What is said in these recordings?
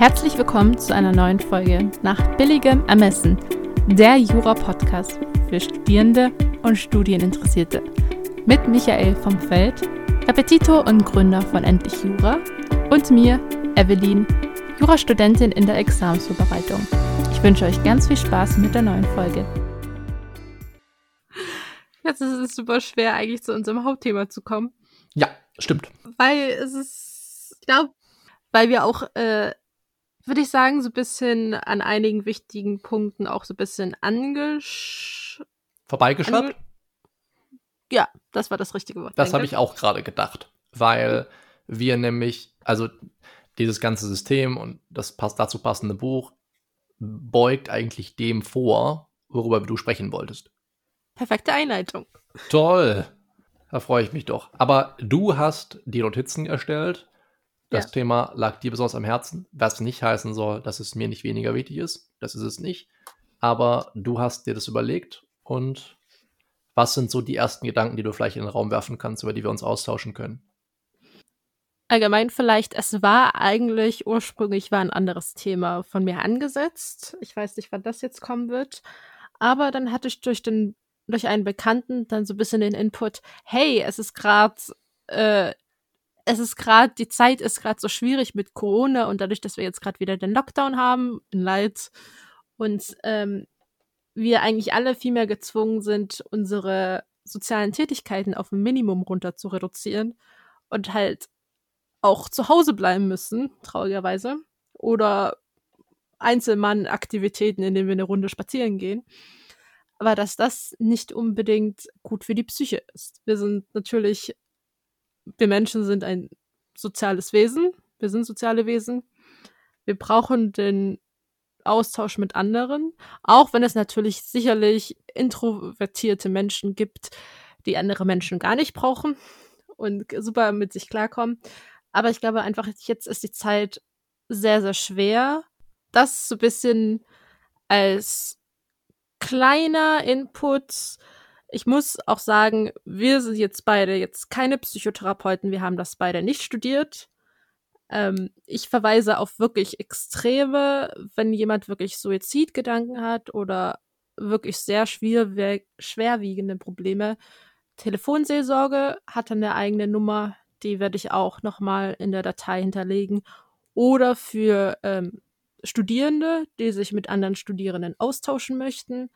Herzlich willkommen zu einer neuen Folge nach billigem Ermessen, der Jura-Podcast für Studierende und Studieninteressierte. Mit Michael vom Feld, Repetitor und Gründer von Endlich Jura und mir, Evelyn, Jurastudentin in der Examensvorbereitung. Ich wünsche euch ganz viel Spaß mit der neuen Folge. Jetzt ist es super schwer, eigentlich zu unserem Hauptthema zu kommen. Ja, stimmt. Weil es ist, ich glaube, weil wir auch, äh, würde ich sagen, so ein bisschen an einigen wichtigen Punkten auch so ein bisschen angesch... Vorbeigeschwappt? Ange ja, das war das richtige Wort. Das habe ich auch gerade gedacht, weil wir nämlich, also dieses ganze System und das passt dazu passende Buch beugt eigentlich dem vor, worüber du sprechen wolltest. Perfekte Einleitung. Toll. Da freue ich mich doch. Aber du hast die Notizen erstellt. Das Ja. Thema lag dir besonders am Herzen, was nicht heißen soll, dass es mir nicht weniger wichtig ist. Das ist es nicht. Aber du hast dir das überlegt und was sind so die ersten Gedanken, die du vielleicht in den Raum werfen kannst, über die wir uns austauschen können? Allgemein vielleicht, es war eigentlich ursprünglich war ein anderes Thema von mir angesetzt. Ich weiß nicht, wann das jetzt kommen wird. Aber dann hatte ich durch den, durch einen Bekannten dann so ein bisschen den Input, hey, es ist gerade, äh, es ist gerade, die Zeit ist gerade so schwierig mit Corona und dadurch, dass wir jetzt gerade wieder den Lockdown haben, in Leid und ähm, wir eigentlich alle viel mehr gezwungen sind, unsere sozialen Tätigkeiten auf ein Minimum runter zu reduzieren und halt auch zu Hause bleiben müssen, traurigerweise. Oder Einzelmann-Aktivitäten, in denen wir eine Runde spazieren gehen. Aber dass das nicht unbedingt gut für die Psyche ist. Wir sind natürlich, wir Menschen sind ein soziales Wesen. Wir sind soziale Wesen. Wir brauchen den Austausch mit anderen, auch wenn es natürlich sicherlich introvertierte Menschen gibt, die andere Menschen gar nicht brauchen und super mit sich klarkommen. Aber ich glaube einfach, jetzt ist die Zeit sehr, sehr schwer. Das so ein bisschen als kleiner Input. Ich muss auch sagen, wir sind jetzt beide jetzt keine Psychotherapeuten. Wir haben das beide nicht studiert. Ähm, ich verweise auf wirklich Extreme, wenn jemand wirklich Suizidgedanken hat oder wirklich sehr schwer, schwerwiegende Probleme. Telefonseelsorge hat eine eigene Nummer, die werde ich auch nochmal in der Datei hinterlegen. Oder für ähm, Studierende, die sich mit anderen Studierenden austauschen möchten.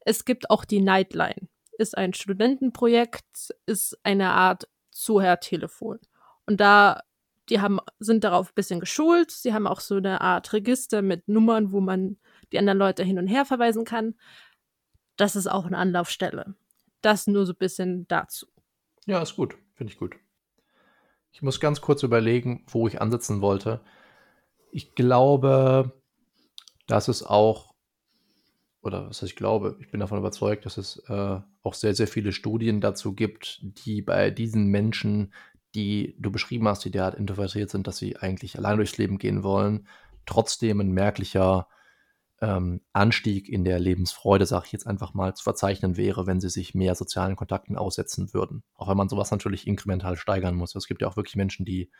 Es gibt auch die Nightline. Ist ein Studentenprojekt, ist eine Art Zuhörtelefon. Und da, die haben, sind darauf ein bisschen geschult. Sie haben auch so eine Art Register mit Nummern, wo man die anderen Leute hin und her verweisen kann. Das ist auch eine Anlaufstelle. Das nur so ein bisschen dazu. Ja, ist gut. Finde ich gut. Ich muss ganz kurz überlegen, wo ich ansetzen wollte. Ich glaube, dass es auch, oder was ich glaube, ich bin davon überzeugt, dass es äh, auch sehr, sehr viele Studien dazu gibt, die bei diesen Menschen, die du beschrieben hast, die derart introvertiert sind, dass sie eigentlich allein durchs Leben gehen wollen, trotzdem ein merklicher ähm, Anstieg in der Lebensfreude, sage ich jetzt einfach mal, zu verzeichnen wäre, wenn sie sich mehr sozialen Kontakten aussetzen würden. Auch wenn man sowas natürlich inkremental steigern muss. Es gibt ja auch wirklich Menschen, die,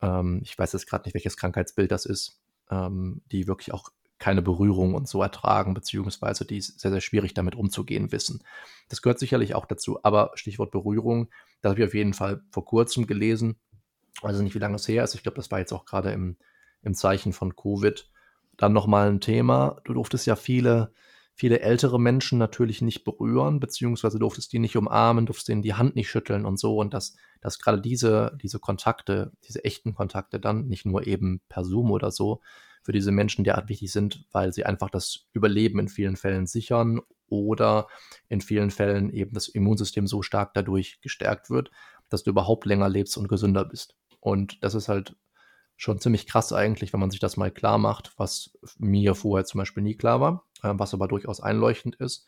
ähm, ich weiß jetzt gerade nicht, welches Krankheitsbild das ist, ähm, die wirklich auch keine Berührung und so ertragen, beziehungsweise die sehr, sehr schwierig damit umzugehen wissen. Das gehört sicherlich auch dazu, aber Stichwort Berührung, das habe ich auf jeden Fall vor kurzem gelesen, also nicht wie lange es her ist, ich glaube, das war jetzt auch gerade im, im Zeichen von Covid, dann nochmal ein Thema. Du durftest ja viele, viele ältere Menschen natürlich nicht berühren, beziehungsweise durftest die nicht umarmen, durftest denen die Hand nicht schütteln und so. Und dass, dass gerade diese, diese Kontakte, diese echten Kontakte dann, nicht nur eben per Zoom oder so, für diese Menschen derart wichtig sind, weil sie einfach das Überleben in vielen Fällen sichern oder in vielen Fällen eben das Immunsystem so stark dadurch gestärkt wird, dass du überhaupt länger lebst und gesünder bist. Und das ist halt schon ziemlich krass eigentlich, wenn man sich das mal klar macht, was mir vorher zum Beispiel nie klar war, äh, was aber durchaus einleuchtend ist.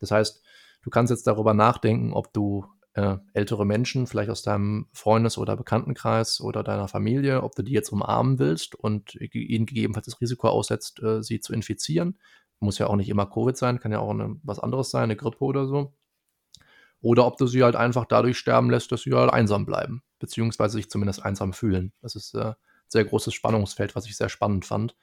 Das heißt, du kannst jetzt darüber nachdenken, ob du äh, ältere Menschen, vielleicht aus deinem Freundes- oder Bekanntenkreis oder deiner Familie, ob du die jetzt umarmen willst und ihnen gegebenenfalls das Risiko aussetzt, äh, sie zu infizieren. Muss ja auch nicht immer Covid sein, kann ja auch eine, was anderes sein, eine Grippe oder so. Oder ob du sie halt einfach dadurch sterben lässt, dass sie halt einsam bleiben, beziehungsweise sich zumindest einsam fühlen. Das ist äh, sehr großes Spannungsfeld, was ich sehr spannend fand.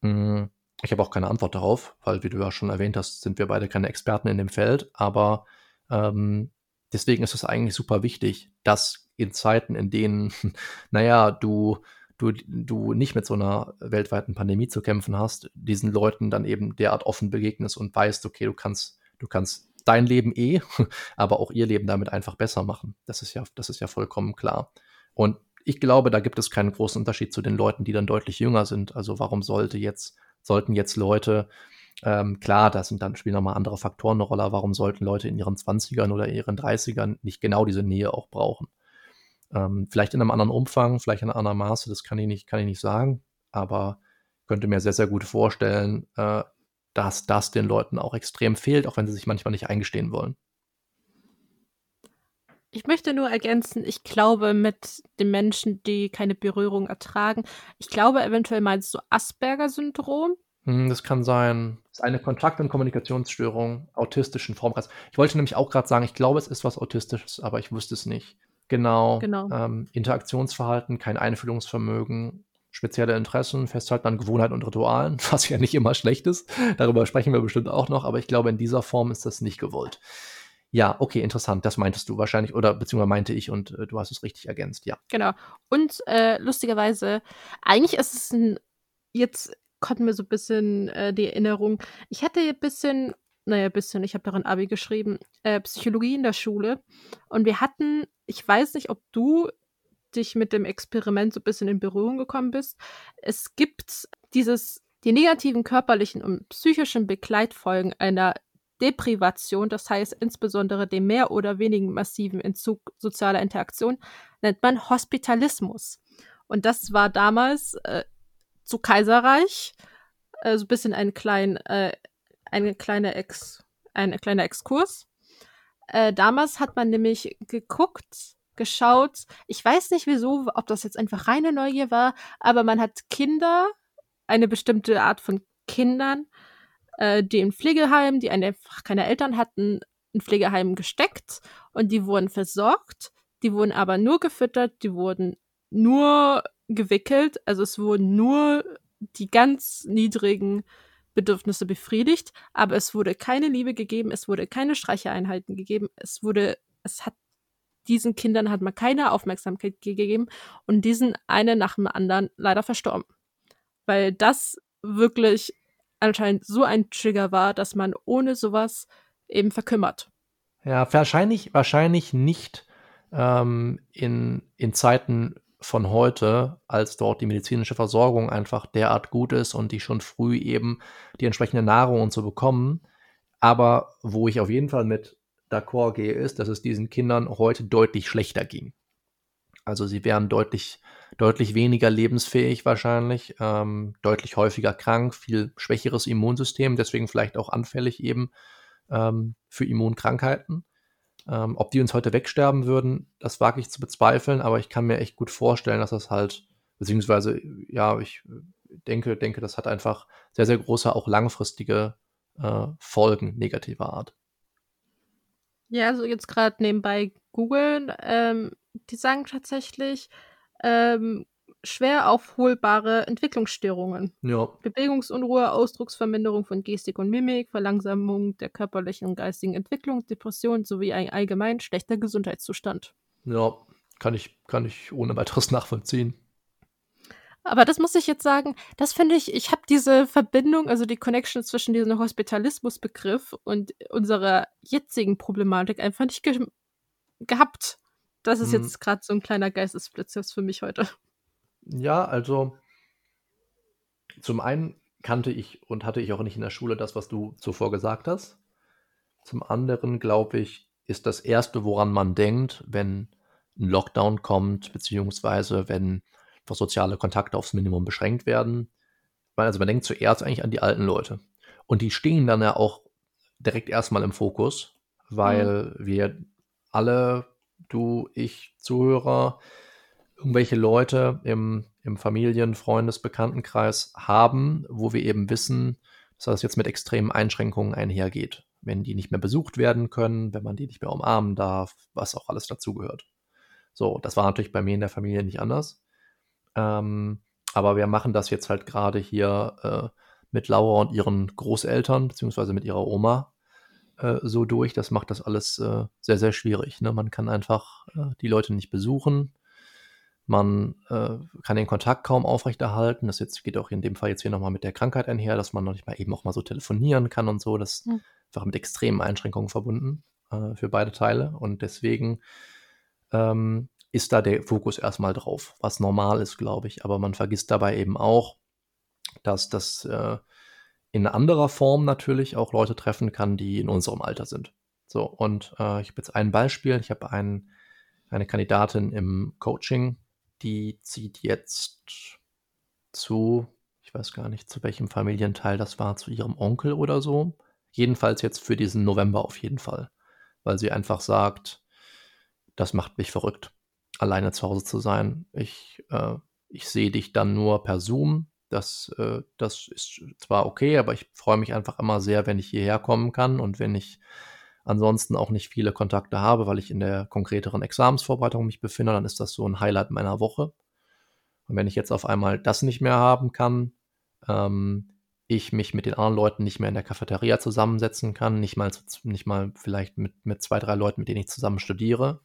Mm, ich habe auch keine Antwort darauf, weil, wie du ja schon erwähnt hast, sind wir beide keine Experten in dem Feld. Aber ähm, deswegen ist es eigentlich super wichtig, dass in Zeiten, in denen, naja, du, du, du nicht mit so einer weltweiten Pandemie zu kämpfen hast, diesen Leuten dann eben derart offen begegnest und weißt, okay, du kannst, du kannst dein Leben eh, aber auch ihr Leben damit einfach besser machen. Das ist ja, das ist ja vollkommen klar. Und ich glaube, da gibt es keinen großen Unterschied zu den Leuten, die dann deutlich jünger sind. Also warum sollte jetzt, sollten jetzt Leute, ähm, klar, da sind dann spielen nochmal andere Faktoren eine Rolle, warum sollten Leute in ihren 20ern oder ihren 30ern nicht genau diese Nähe auch brauchen? Ähm, vielleicht in einem anderen Umfang, vielleicht in einem anderen Maße, das kann ich nicht, kann ich nicht sagen, aber könnte mir sehr, sehr gut vorstellen, äh, dass das den Leuten auch extrem fehlt, auch wenn sie sich manchmal nicht eingestehen wollen. Ich möchte nur ergänzen, ich glaube, mit den Menschen, die keine Berührung ertragen, ich glaube, eventuell meinst du Asperger-Syndrom? Hm, das kann sein. Ist eine Kontakt- und Kommunikationsstörung, autistischen Formkreis. Ich wollte nämlich auch gerade sagen, ich glaube, es ist was Autistisches, aber ich wusste es nicht. Genau. genau. Ähm, Interaktionsverhalten, kein Einfühlungsvermögen, spezielle Interessen, Festhalten an Gewohnheiten und Ritualen, was ja nicht immer schlecht ist. Darüber sprechen wir bestimmt auch noch, aber ich glaube, in dieser Form ist das nicht gewollt. Ja, okay, interessant. Das meintest du wahrscheinlich oder beziehungsweise meinte ich und äh, du hast es richtig ergänzt, ja. Genau. Und äh, lustigerweise, eigentlich ist es ein, jetzt kommt mir so ein bisschen äh, die Erinnerung, ich hatte ein bisschen, naja, ein bisschen, ich habe darin Abi geschrieben, äh, Psychologie in der Schule und wir hatten, ich weiß nicht, ob du dich mit dem Experiment so ein bisschen in Berührung gekommen bist. Es gibt dieses, die negativen körperlichen und psychischen Begleitfolgen einer Deprivation, das heißt insbesondere dem mehr oder weniger massiven Entzug sozialer Interaktion, nennt man Hospitalismus. Und das war damals äh, zu Kaiserreich äh, so ein bisschen ein klein, äh, eine kleine Ex, ein kleiner Exkurs. Äh, damals hat man nämlich geguckt, geschaut. Ich weiß nicht wieso, ob das jetzt einfach reine Neugier war, aber man hat Kinder, eine bestimmte Art von Kindern, äh, die in Pflegeheimen, die einfach keine Eltern hatten, in Pflegeheimen gesteckt und die wurden versorgt. Die wurden aber nur gefüttert, die wurden nur gewickelt, also es wurden nur die ganz niedrigen Bedürfnisse befriedigt, aber es wurde keine Liebe gegeben, es wurde keine Streicheeinheiten gegeben, es wurde, es hat diesen Kindern hat man keine Aufmerksamkeit gegeben und diesen einen nach dem anderen leider verstorben. Weil das wirklich anscheinend so ein Trigger war, dass man ohne sowas eben verkümmert. Ja, wahrscheinlich, wahrscheinlich nicht ähm, in, in Zeiten von heute, als dort die medizinische Versorgung einfach derart gut ist und die schon früh eben die entsprechende Nahrung und so bekommen. Aber wo ich auf jeden Fall mit d'accord gehe, ist, dass es diesen Kindern heute deutlich schlechter ging. Also sie wären deutlich, deutlich weniger lebensfähig wahrscheinlich, ähm, deutlich häufiger krank, viel schwächeres Immunsystem, deswegen vielleicht auch anfällig eben ähm, für Immunkrankheiten. Ähm, ob die uns heute wegsterben würden, das wage ich zu bezweifeln, aber ich kann mir echt gut vorstellen, dass das halt, beziehungsweise, ja, ich denke, denke, das hat einfach sehr, sehr große, auch langfristige äh, Folgen negativer Art. Ja, also jetzt gerade nebenbei googeln, ähm, die sagen tatsächlich ähm, schwer aufholbare Entwicklungsstörungen. Ja. Bewegungsunruhe, Ausdrucksverminderung von Gestik und Mimik, Verlangsamung der körperlichen und geistigen Entwicklung, Depression sowie ein allgemein schlechter Gesundheitszustand. Ja, kann ich, kann ich ohne weiteres nachvollziehen. Aber das muss ich jetzt sagen, das finde ich, ich habe diese Verbindung, also die Connection zwischen diesem Hospitalismusbegriff und unserer jetzigen Problematik einfach nicht ge gehabt. Das ist hm. jetzt gerade so ein kleiner Geistesblitz für mich heute. Ja, also zum einen kannte ich und hatte ich auch nicht in der Schule das, was du zuvor gesagt hast. Zum anderen, glaube ich, ist das Erste, woran man denkt, wenn ein Lockdown kommt, beziehungsweise wenn soziale Kontakte aufs Minimum beschränkt werden. Also man denkt zuerst eigentlich an die alten Leute. Und die stehen dann ja auch direkt erstmal im Fokus, weil mhm. wir alle, du, ich, Zuhörer, irgendwelche Leute im, im Familien-, Freundes-, Bekanntenkreis haben, wo wir eben wissen, dass das jetzt mit extremen Einschränkungen einhergeht. Wenn die nicht mehr besucht werden können, wenn man die nicht mehr umarmen darf, was auch alles dazugehört. So, das war natürlich bei mir in der Familie nicht anders. Ähm, aber wir machen das jetzt halt gerade hier äh, mit Laura und ihren Großeltern, beziehungsweise mit ihrer Oma äh, so durch. Das macht das alles äh, sehr, sehr schwierig. Ne? Man kann einfach äh, die Leute nicht besuchen. Man äh, kann den Kontakt kaum aufrechterhalten. Das jetzt geht auch in dem Fall jetzt hier nochmal mit der Krankheit einher, dass man noch nicht mal eben auch mal so telefonieren kann und so. Das ist mhm. einfach mit extremen Einschränkungen verbunden äh, für beide Teile. Und deswegen ähm, ist da der Fokus erstmal drauf, was normal ist, glaube ich. Aber man vergisst dabei eben auch, dass das äh, in anderer Form natürlich auch Leute treffen kann, die in unserem Alter sind. So, und äh, ich habe jetzt ein Beispiel. Ich habe ein, eine Kandidatin im Coaching, die zieht jetzt zu, ich weiß gar nicht, zu welchem Familienteil das war, zu ihrem Onkel oder so. Jedenfalls jetzt für diesen November auf jeden Fall. Weil sie einfach sagt, das macht mich verrückt, alleine zu Hause zu sein. Ich, äh, ich sehe dich dann nur per Zoom. Das, äh, das ist zwar okay, aber ich freue mich einfach immer sehr, wenn ich hierher kommen kann und wenn ich ansonsten auch nicht viele Kontakte habe, weil ich in der konkreteren Examensvorbereitung mich befinde, dann ist das so ein Highlight meiner Woche. Und wenn ich jetzt auf einmal das nicht mehr haben kann, ähm, ich mich mit den anderen Leuten nicht mehr in der Cafeteria zusammensetzen kann, nicht mal, nicht mal vielleicht mit, mit zwei, drei Leuten, mit denen ich zusammen studiere,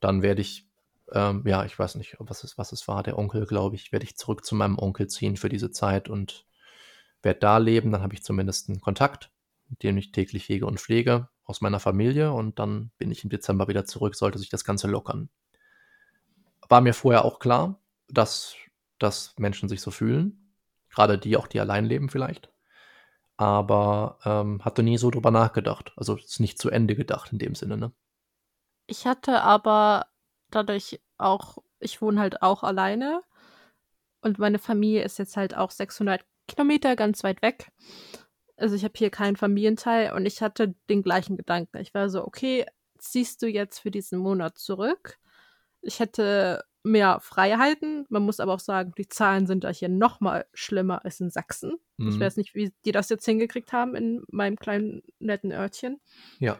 dann werde ich, ähm, ja, ich weiß nicht, was es, was es war, der Onkel, glaube ich, werde ich zurück zu meinem Onkel ziehen für diese Zeit und werde da leben. Dann habe ich zumindest einen Kontakt, den ich täglich hege und pflege aus meiner Familie und dann bin ich im Dezember wieder zurück, sollte sich das Ganze lockern. War mir vorher auch klar, dass, dass Menschen sich so fühlen, gerade die auch, die allein leben vielleicht, aber ähm, hatte nie so drüber nachgedacht. Also ist nicht zu Ende gedacht in dem Sinne, ne? Ich hatte aber dadurch auch, ich wohne halt auch alleine und meine Familie ist jetzt halt auch 600 Kilometer ganz weit weg. Also ich habe hier keinen Familienteil und ich hatte den gleichen Gedanken. Ich war so, okay, ziehst du jetzt für diesen Monat zurück? Ich hätte mehr Freiheiten. Man muss aber auch sagen, die Zahlen sind da hier noch mal schlimmer als in Sachsen. Mhm. Ich weiß nicht, wie die das jetzt hingekriegt haben in meinem kleinen netten Örtchen. Ja.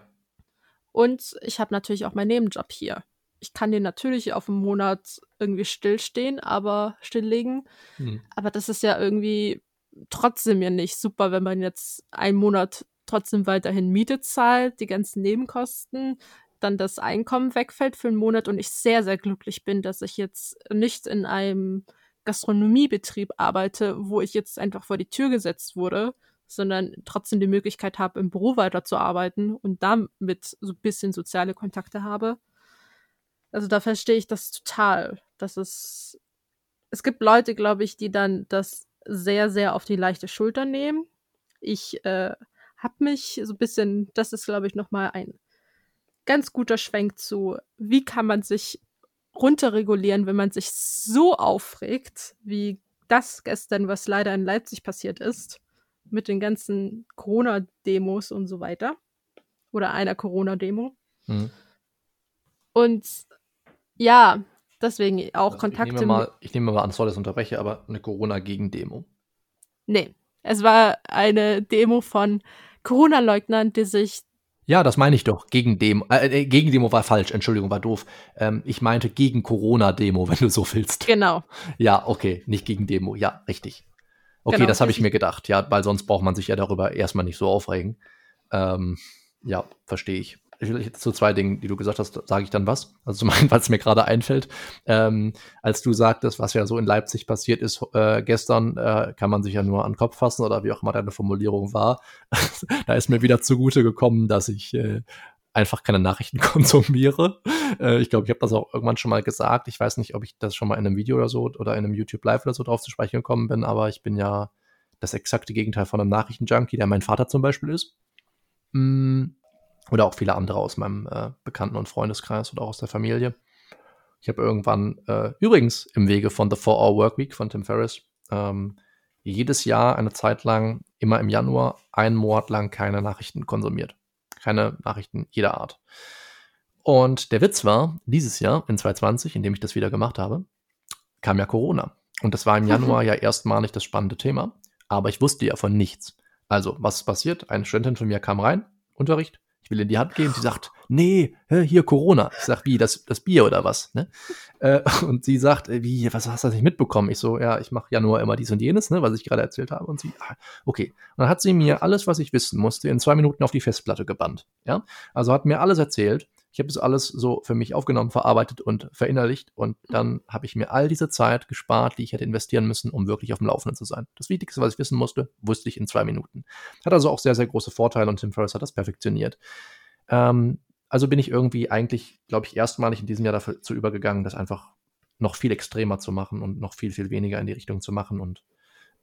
Und ich habe natürlich auch meinen Nebenjob hier. Ich kann den natürlich auf einen Monat irgendwie stillstehen, aber stilllegen. Hm. Aber das ist ja irgendwie trotzdem ja nicht super, wenn man jetzt einen Monat trotzdem weiterhin Miete zahlt, die ganzen Nebenkosten, dann das Einkommen wegfällt für einen Monat und ich sehr, sehr glücklich bin, dass ich jetzt nicht in einem Gastronomiebetrieb arbeite, wo ich jetzt einfach vor die Tür gesetzt wurde, sondern trotzdem die Möglichkeit habe, im Büro weiterzuarbeiten und damit so ein bisschen soziale Kontakte habe. Also da verstehe ich das total. Das ist, es gibt Leute, glaube ich, die dann das sehr, sehr auf die leichte Schulter nehmen. Ich äh, habe mich so ein bisschen, das ist, glaube ich, nochmal ein ganz guter Schwenk zu, wie kann man sich runterregulieren, wenn man sich so aufregt, wie das gestern, was leider in Leipzig passiert ist mit den ganzen Corona-Demos und so weiter. Oder einer Corona-Demo. Mhm. Und ja, deswegen auch also Kontakte. Ich nehme, mal, ich nehme mal an, soll das unterbreche, aber eine Corona-Gegen-Demo. Nee, es war eine Demo von Corona-Leugnern, die sich ja, das meine ich doch. Gegen Demo. Äh, äh, gegen Demo war falsch, Entschuldigung, war doof. Ähm, ich meinte gegen Corona-Demo, wenn du so willst. Genau. Ja, okay, nicht gegen Demo. Ja, richtig. Okay, genau, das habe ich mir gedacht, ja, weil sonst braucht man sich ja darüber erstmal nicht so aufregen. Ähm, ja, verstehe ich. Zu zwei Dingen, die du gesagt hast, sage ich dann was. Also zum einen, was mir gerade einfällt, ähm, als du sagtest, was ja so in Leipzig passiert ist äh, gestern, äh, kann man sich ja nur an den Kopf fassen oder wie auch immer deine Formulierung war. da ist mir wieder zugute gekommen, dass ich äh, einfach keine Nachrichten konsumiere. Äh, ich glaube, ich habe das auch irgendwann schon mal gesagt. Ich weiß nicht, ob ich das schon mal in einem Video oder so oder in einem YouTube Live oder so drauf zu sprechen gekommen bin, aber ich bin ja das exakte Gegenteil von einem Nachrichtenjunkie, der mein Vater zum Beispiel ist. Mm, oder auch viele andere aus meinem äh, Bekannten- und Freundeskreis oder auch aus der Familie. Ich habe irgendwann, äh, übrigens im Wege von The 4-Hour Workweek von Tim Ferriss, ähm, jedes Jahr eine Zeit lang, immer im Januar, einen Monat lang keine Nachrichten konsumiert keine Nachrichten jeder Art. Und der Witz war, dieses Jahr, in 2020, in dem ich das wieder gemacht habe, kam ja Corona. Und das war im Januar ja erstmalig das spannende Thema. Aber ich wusste ja von nichts. Also, was ist passiert? Eine Studentin von mir kam rein, Unterricht, Ich will in die Hand geben. Sie sagt, nee, hier Corona. Ich sag, wie, das, das Bier oder was? Ne? Äh, und sie sagt, äh, wie, was hast du nicht mitbekommen? Ich so, ja, ich mache ja nur immer dies und jenes, ne, was ich gerade erzählt habe. Und sie, ah, okay. Und dann hat sie mir alles, was ich wissen musste, in zwei Minuten auf die Festplatte gebannt. Ja, also hat mir alles erzählt. Ich habe das alles so für mich aufgenommen, verarbeitet und verinnerlicht und dann habe ich mir all diese Zeit gespart, die ich hätte investieren müssen, um wirklich auf dem Laufenden zu sein. Das Wichtigste, was ich wissen musste, wusste ich in zwei Minuten. Hat also auch sehr, sehr große Vorteile und Tim Ferriss hat das perfektioniert. Ähm, also bin ich irgendwie eigentlich, glaube ich, erstmalig in diesem Jahr dazu übergegangen, das einfach noch viel extremer zu machen und noch viel, viel weniger in die Richtung zu machen. Und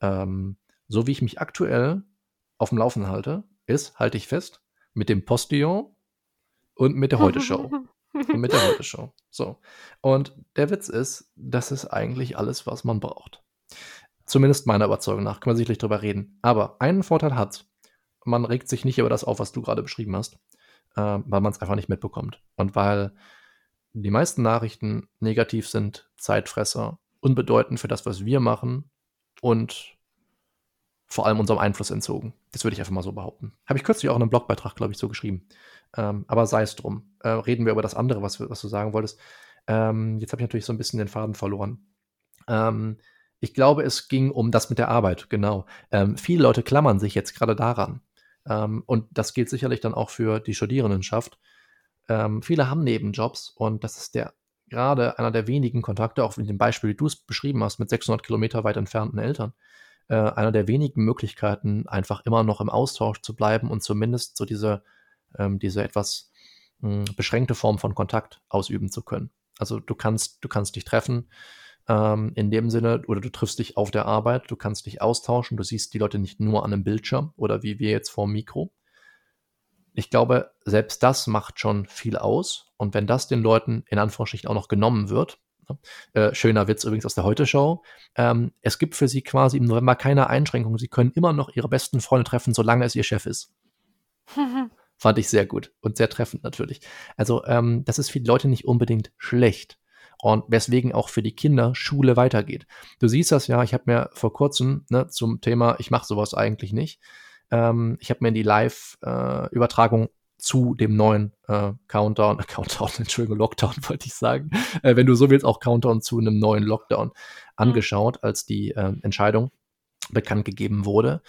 ähm, so wie ich mich aktuell auf dem Laufen halte, ist, halte ich fest, mit dem Postillon und mit der Heute-Show. und mit der Heute-Show. So. Und der Witz ist, das ist eigentlich alles, was man braucht. Zumindest meiner Überzeugung nach, kann man sicherlich drüber reden. Aber einen Vorteil hat, man regt sich nicht über das auf, was du gerade beschrieben hast äh, weil man es einfach nicht mitbekommt. Und weil die meisten Nachrichten negativ sind, Zeitfresser, unbedeutend für das, was wir machen und vor allem unserem Einfluss entzogen. Das würde ich einfach mal so behaupten. Habe ich kürzlich auch in einem Blogbeitrag, glaube ich, so geschrieben. Ähm, aber sei es drum. Äh, reden wir über das andere, was, was du sagen wolltest. Ähm, jetzt habe ich natürlich so ein bisschen den Faden verloren. Ähm, ich glaube, es ging um das mit der Arbeit, genau. Ähm, viele Leute klammern sich jetzt gerade daran. Ähm, und das gilt sicherlich dann auch für die Studierendenschaft. Ähm, viele haben Nebenjobs und das ist der gerade einer der wenigen Kontakte, auch in dem Beispiel, wie du es beschrieben hast, mit 600 Kilometer weit entfernten Eltern, äh, einer der wenigen Möglichkeiten, einfach immer noch im Austausch zu bleiben und zumindest so diese, ähm, diese etwas mh, hm, beschränkte Form von Kontakt ausüben zu können. Also du kannst, du kannst dich treffen, ähm, in dem Sinne, oder du triffst dich auf der Arbeit, du kannst dich austauschen, du siehst die Leute nicht nur an einem Bildschirm oder wie wir jetzt vor dem Mikro. Ich glaube, selbst das macht schon viel aus. Und wenn das den Leuten in Anführungsstrichen auch noch genommen wird, äh, schöner Witz übrigens aus der Heute-Show. Ähm, es gibt für sie quasi im November keine Einschränkungen. Sie können immer noch ihre besten Freunde treffen, solange es ihr Chef ist. Fand ich sehr gut und sehr treffend natürlich. Also, ähm, das ist für die Leute nicht unbedingt schlecht und weswegen auch für die Kinder Schule weitergeht. Du siehst das ja, ich habe mir vor kurzem ne, zum Thema, ich mache sowas eigentlich nicht, ähm, ich habe mir die Live-Übertragung äh, zu dem neuen äh, Countdown, äh, Countdown, Entschuldigung, Lockdown wollte ich sagen, äh, wenn du so willst, auch Countdown zu einem neuen Lockdown mhm. angeschaut, als die äh, Entscheidung bekannt gegeben wurde.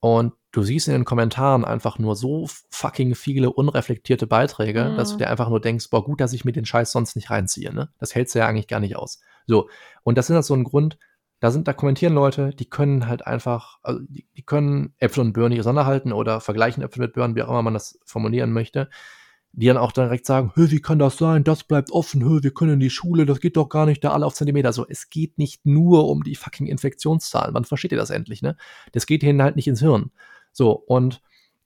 Und du siehst in den Kommentaren einfach nur so fucking viele unreflektierte Beiträge, mhm. dass du dir einfach nur denkst, boah, gut, dass ich mir den Scheiß sonst nicht reinziehe, ne? Das hältst du ja eigentlich gar nicht aus. So. Und das ist halt so ein Grund, da sind, da kommentieren Leute, die können halt einfach, also die, die können Äpfel und Birnen auseinanderhalten oder vergleichen Äpfel mit Birnen, wie auch immer man das formulieren möchte die dann auch direkt sagen, wie kann das sein, das bleibt offen, hö, wir können in die Schule, das geht doch gar nicht, da alle auf Zentimeter. So, es geht nicht nur um die fucking Infektionszahlen. Wann versteht ihr das endlich, ne? Das geht ihnen halt nicht ins Hirn. So, und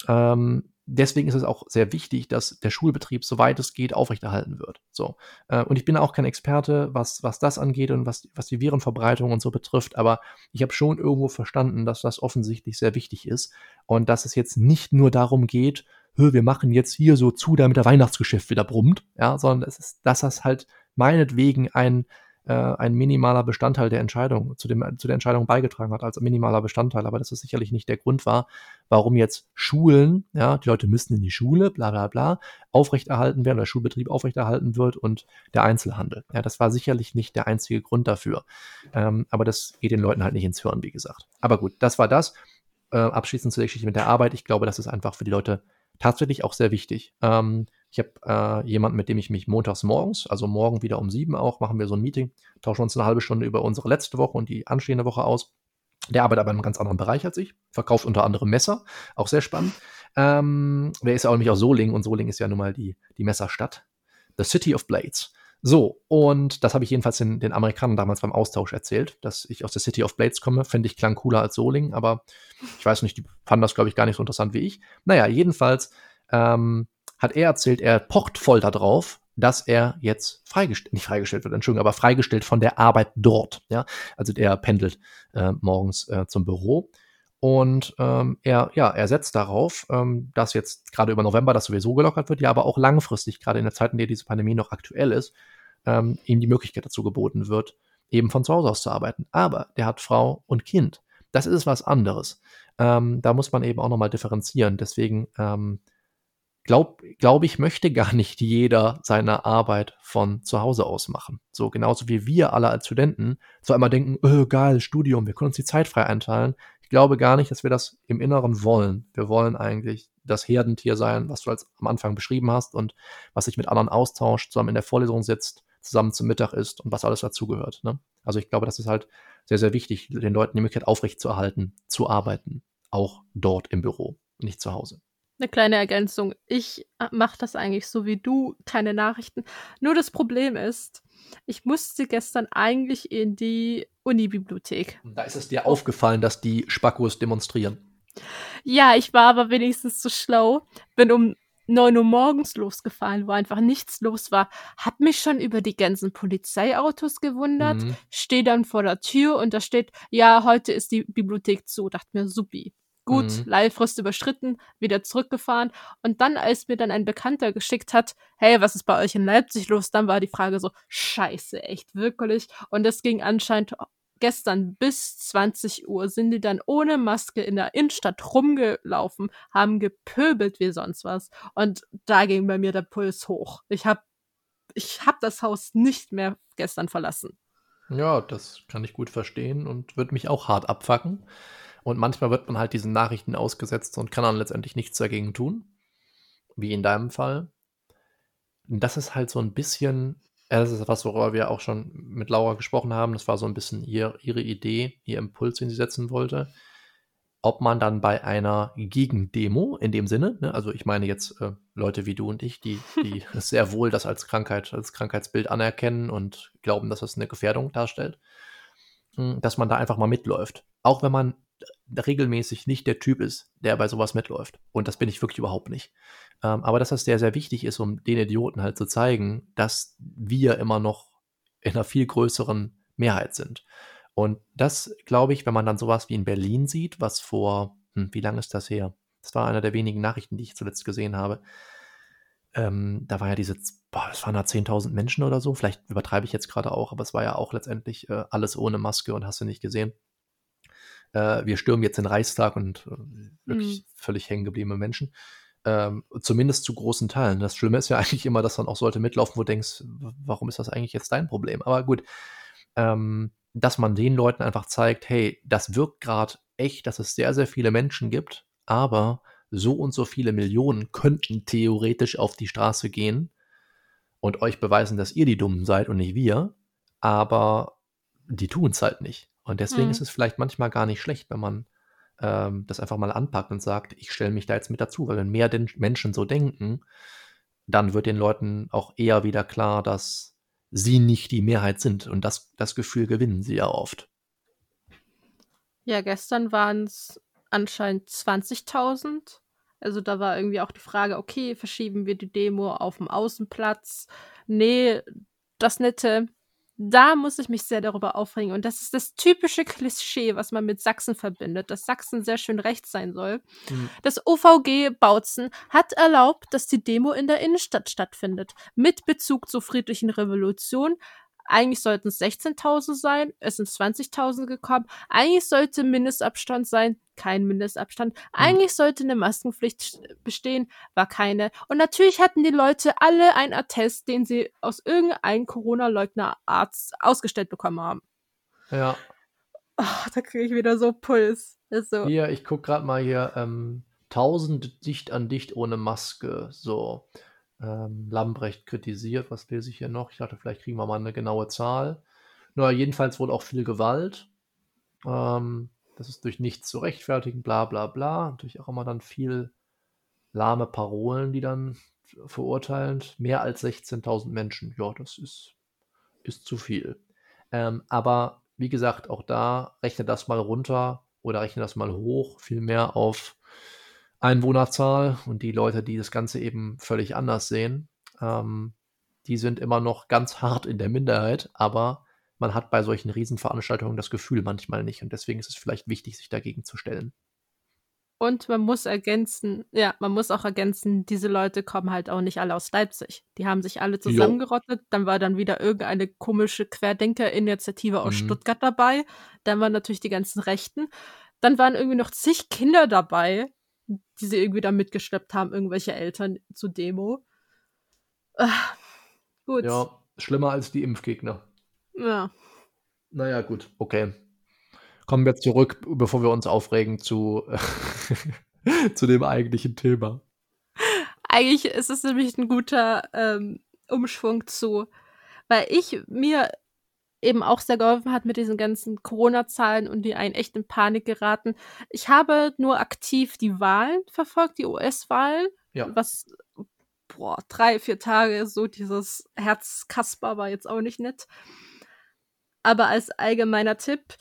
ähm, deswegen ist es auch sehr wichtig, dass der Schulbetrieb, soweit es geht, aufrechterhalten wird. So. Äh, und ich bin auch kein Experte, was, was das angeht und was, was die Virenverbreitung und so betrifft, aber ich habe schon irgendwo verstanden, dass das offensichtlich sehr wichtig ist und dass es jetzt nicht nur darum geht, wir machen jetzt hier so zu, damit der Weihnachtsgeschäft wieder brummt, ja, sondern es ist, dass das halt meinetwegen ein, äh, ein minimaler Bestandteil der Entscheidung, zu, dem, zu der Entscheidung beigetragen hat, als minimaler Bestandteil, aber dass es sicherlich nicht der Grund war, warum jetzt Schulen, ja, die Leute müssen in die Schule, bla bla bla, aufrechterhalten werden, der Schulbetrieb aufrechterhalten wird und der Einzelhandel. Ja, das war sicherlich nicht der einzige Grund dafür. Ähm, aber das geht den Leuten halt nicht ins Hirn, wie gesagt. Aber gut, das war das. Äh, abschließend zu der Geschichte mit der Arbeit. Ich glaube, das ist einfach für die Leute tatsächlich auch sehr wichtig. Ähm, ich habe äh, jemanden, mit dem ich mich montags morgens, also morgen wieder um sieben auch, machen wir so ein Meeting, tauschen uns eine halbe Stunde über unsere letzte Woche und die anstehende Woche aus. Der arbeitet aber in einem ganz anderen Bereich als ich, verkauft unter anderem Messer, auch sehr spannend. Ähm, der ist ja auch nämlich aus Solingen und Solingen ist ja nun mal die, die Messerstadt. The City of Blades. So, und das habe ich jedenfalls den, den, Amerikanern damals beim Austausch erzählt, dass ich aus der City of Blades komme. Fände ich klang cooler als Solingen, aber ich weiß nicht, die fanden das, glaube ich, gar nicht so interessant wie ich. Naja, jedenfalls ähm, hat er erzählt, er pocht voll darauf, dass er jetzt freigestellt, nicht freigestellt wird, Entschuldigung, aber freigestellt von der Arbeit dort. Ja, also der pendelt äh, morgens äh, zum Büro. Und ähm, er, ja, er setzt darauf, ähm, dass jetzt gerade über November das sowieso gelockert wird, ja, aber auch langfristig, gerade in der Zeit, in der diese Pandemie noch aktuell ist, ähm, ihm die Möglichkeit dazu geboten wird, eben von zu Hause aus zu arbeiten. Aber der hat Frau und Kind. Das ist was anderes. Ähm, da muss man eben auch nochmal differenzieren. Deswegen ähm, glaube glaub ich, möchte gar nicht jeder seine Arbeit von zu Hause aus machen. So genauso wie wir alle als Studenten zwar immer denken, oh, geil, Studium, wir können uns die Zeit frei einteilen. Ich glaube gar nicht, dass wir das im Inneren wollen. Wir wollen eigentlich das Herdentier sein, was du als am Anfang beschrieben hast und was sich mit anderen austauscht, zusammen in der Vorlesung sitzt, zusammen zum Mittag isst und was alles dazugehört. Ne? Also ich glaube, das ist halt sehr, sehr wichtig, den Leuten die Möglichkeit aufrechtzuerhalten, zu arbeiten, auch dort im Büro, nicht zu Hause. Eine kleine Ergänzung. Ich äh, mache das eigentlich so wie du, keine Nachrichten. Nur das Problem ist, ich musste gestern eigentlich in die Unibibliothek. Da ist es dir aufgefallen, dass die Spackos demonstrieren. Ja, ich war aber wenigstens so schlau. Bin um 9 Uhr morgens losgefahren, wo einfach nichts los war. Hab mich schon über die ganzen Polizeiautos gewundert. Mhm. Stehe dann vor der Tür und da steht, ja, heute ist die Bibliothek zu. Dachte mir, supi. Gut, mhm. Leihfrist überschritten, wieder zurückgefahren. Und dann, als mir dann ein Bekannter geschickt hat, hey, was ist bei euch in Leipzig los? Dann war die Frage so, scheiße, echt, wirklich? Und das ging anscheinend gestern bis 20 Uhr sind die dann ohne Maske in der Innenstadt rumgelaufen, haben gepöbelt wie sonst was. Und da ging bei mir der Puls hoch. Ich hab, ich hab das Haus nicht mehr gestern verlassen. Ja, das kann ich gut verstehen und wird mich auch hart abfacken. Und manchmal wird man halt diesen Nachrichten ausgesetzt und kann dann letztendlich nichts dagegen tun. Wie in deinem Fall. Das ist halt so ein bisschen, das ist was, worüber wir auch schon mit Laura gesprochen haben. Das war so ein bisschen ihr, ihre Idee, ihr Impuls, den sie setzen wollte. Ob man dann bei einer Gegendemo in dem Sinne, ne, also ich meine jetzt äh, Leute wie du und ich, die, die sehr wohl das als Krankheit, als Krankheitsbild anerkennen und glauben, dass das eine Gefährdung darstellt, hm, dass man da einfach mal mitläuft. Auch wenn man regelmäßig nicht der Typ ist, der bei sowas mitläuft. Und das bin ich wirklich überhaupt nicht. Ähm, aber dass das sehr, sehr wichtig ist, um den Idioten halt zu zeigen, dass wir immer noch in einer viel größeren Mehrheit sind. Und das, glaube ich, wenn man dann sowas wie in Berlin sieht, was vor, hm, wie lange ist das her? Das war einer der wenigen Nachrichten, die ich zuletzt gesehen habe. Ähm, da war ja diese, boah, es waren da 10.000 Menschen oder so. Vielleicht übertreibe ich jetzt gerade auch, aber es war ja auch letztendlich äh, alles ohne Maske und hast du nicht gesehen äh, wir stürmen jetzt den Reichstag und äh, wirklich mhm. völlig hängen gebliebene Menschen. Ähm, zumindest zu großen Teilen. Das Schlimme ist ja eigentlich immer, dass dann auch Leute mitlaufen, wo du denkst, warum ist das eigentlich jetzt dein Problem? Aber gut, ähm, dass man den Leuten einfach zeigt, hey, das wirkt gerade echt, dass es sehr, sehr viele Menschen gibt, aber so und so viele Millionen könnten theoretisch auf die Straße gehen und euch beweisen, dass ihr die Dummen seid und nicht wir, aber die tun es halt nicht. Und deswegen mhm. ist es vielleicht manchmal gar nicht schlecht, wenn man ähm, das einfach mal anpackt und sagt, ich stelle mich da jetzt mit dazu, weil wenn mehr den Menschen so denken, dann wird den Leuten auch eher wieder klar, dass sie nicht die Mehrheit sind. Und das, das Gefühl gewinnen sie ja oft. Ja, gestern waren es anscheinend 20.000. Also da war irgendwie auch die Frage, okay, verschieben wir die Demo auf dem Außenplatz? Nee, das Nette, da muss ich mich sehr darüber aufregen. Und das ist das typische Klischee, was man mit Sachsen verbindet, dass Sachsen sehr schön rechts sein soll. Mhm. Das OVG Bautzen hat erlaubt, dass die Demo in der Innenstadt stattfindet. Mit Bezug zur friedlichen Revolution eigentlich sollten es 16.000 sein, es sind 20.000 gekommen. Eigentlich sollte Mindestabstand sein, kein Mindestabstand. Mhm. Eigentlich sollte eine Maskenpflicht bestehen, war keine. Und natürlich hatten die Leute alle einen Attest, den sie aus irgendeinem Corona-Leugner-Arzt ausgestellt bekommen haben. Ja. Oh, da kriege ich wieder so Puls. So. Hier, ich gucke gerade mal hier, ähm, 1000 dicht an dicht ohne Maske. So ähm, Lambrecht kritisiert. Was lese ich hier noch? Ich dachte, vielleicht kriegen wir mal eine genaue Zahl. Naja, jedenfalls wurde auch viel Gewalt. Ähm, das ist durch nichts zu rechtfertigen, bla bla bla. Natürlich auch immer dann viel lahme Parolen, die dann verurteilen. Mehr als 16.000 Menschen. Ja, das ist, ist zu viel. Ähm, aber wie gesagt, auch da rechne das mal runter oder rechne das mal hoch, vielmehr auf Einwohnerzahl und die Leute, die das Ganze eben völlig anders sehen, ähm, die sind immer noch ganz hart in der Minderheit, aber man hat bei solchen Riesenveranstaltungen das Gefühl manchmal nicht und deswegen ist es vielleicht wichtig, sich dagegen zu stellen. Und man muss ergänzen, ja, man muss auch ergänzen, diese Leute kommen halt auch nicht alle aus Leipzig. Die haben sich alle zusammengerottet. Jo. Dann war dann wieder irgendeine komische Querdenker-Initiative aus mhm. Stuttgart dabei. Dann waren natürlich die ganzen Rechten. Dann waren irgendwie noch zig Kinder dabei, die sie irgendwie da mitgeschleppt haben, irgendwelche Eltern zur Demo. Äh, gut. Ja, schlimmer als die Impfgegner. Ja. Naja, gut, okay. Kommen wir zurück, bevor wir uns aufregen, zu, zu dem eigentlichen Thema. Eigentlich ist es nämlich ein guter ähm, Umschwung zu, weil ich mir eben auch sehr geholfen hat mit diesen ganzen Corona-Zahlen und die einen echt in Panik geraten. Ich habe nur aktiv die Wahlen verfolgt, die US-Wahlen, ja. was boah, drei, vier Tage so dieses Herzkasper war jetzt auch nicht nett. Aber als allgemeiner Tipp,